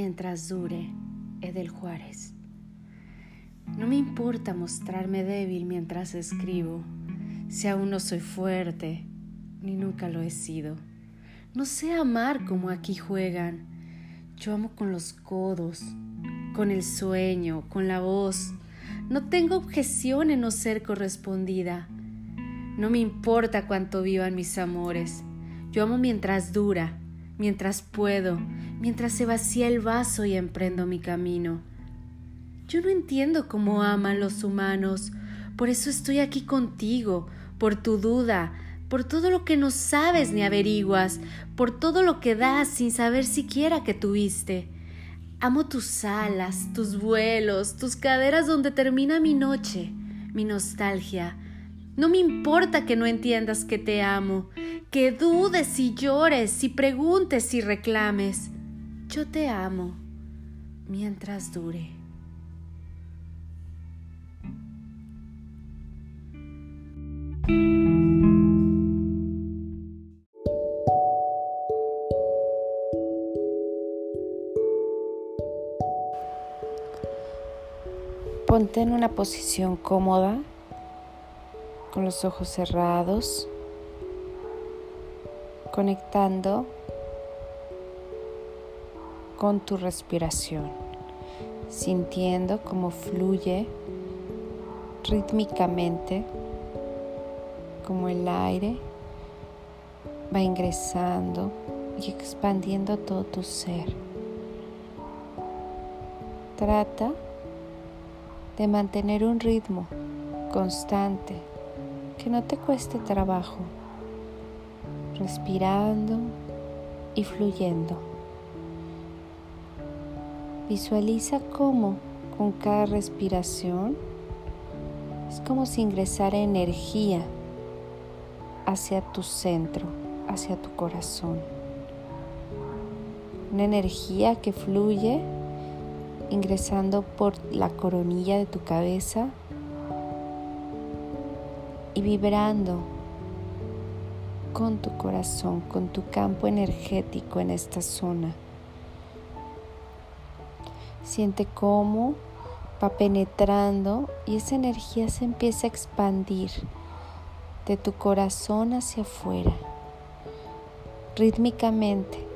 mientras dure, Edel Juárez. No me importa mostrarme débil mientras escribo, si aún no soy fuerte, ni nunca lo he sido. No sé amar como aquí juegan. Yo amo con los codos, con el sueño, con la voz. No tengo objeción en no ser correspondida. No me importa cuánto vivan mis amores. Yo amo mientras dura, mientras puedo, mientras se vacía el vaso y emprendo mi camino. Yo no entiendo cómo aman los humanos, por eso estoy aquí contigo, por tu duda, por todo lo que no sabes ni averiguas, por todo lo que das sin saber siquiera que tuviste. Amo tus alas, tus vuelos, tus caderas donde termina mi noche, mi nostalgia. No me importa que no entiendas que te amo, que dudes y llores, y preguntes y reclames. Yo te amo mientras dure. Ponte en una posición cómoda, con los ojos cerrados conectando con tu respiración, sintiendo cómo fluye rítmicamente, como el aire va ingresando y expandiendo todo tu ser. Trata de mantener un ritmo constante que no te cueste trabajo respirando y fluyendo. Visualiza cómo con cada respiración es como si ingresara energía hacia tu centro, hacia tu corazón. Una energía que fluye ingresando por la coronilla de tu cabeza y vibrando con tu corazón, con tu campo energético en esta zona. Siente cómo va penetrando y esa energía se empieza a expandir de tu corazón hacia afuera, rítmicamente,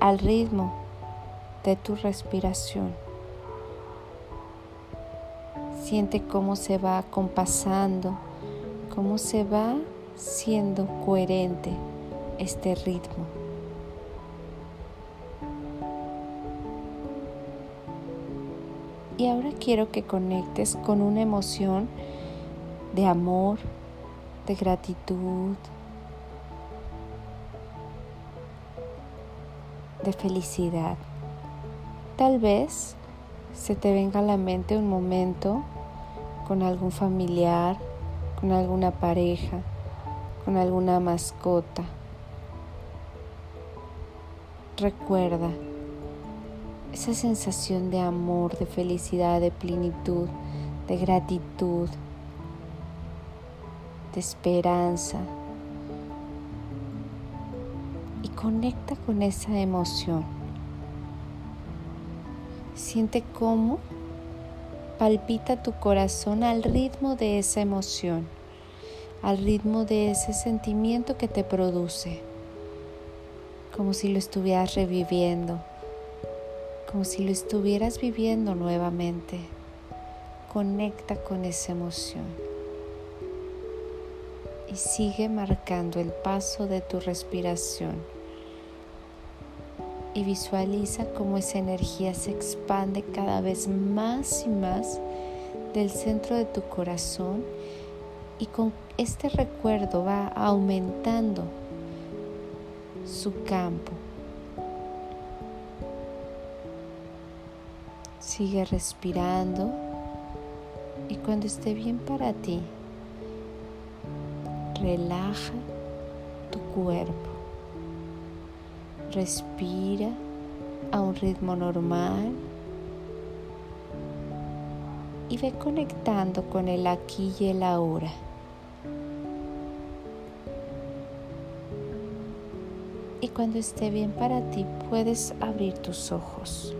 al ritmo de tu respiración. Siente cómo se va compasando, cómo se va siendo coherente este ritmo. Y ahora quiero que conectes con una emoción de amor, de gratitud, de felicidad. Tal vez se te venga a la mente un momento con algún familiar, con alguna pareja, con alguna mascota. Recuerda esa sensación de amor, de felicidad, de plenitud, de gratitud, de esperanza. Y conecta con esa emoción. Siente cómo palpita tu corazón al ritmo de esa emoción al ritmo de ese sentimiento que te produce, como si lo estuvieras reviviendo, como si lo estuvieras viviendo nuevamente. Conecta con esa emoción y sigue marcando el paso de tu respiración y visualiza cómo esa energía se expande cada vez más y más del centro de tu corazón y con este recuerdo va aumentando su campo. Sigue respirando y cuando esté bien para ti, relaja tu cuerpo. Respira a un ritmo normal y ve conectando con el aquí y el ahora. Y cuando esté bien para ti puedes abrir tus ojos.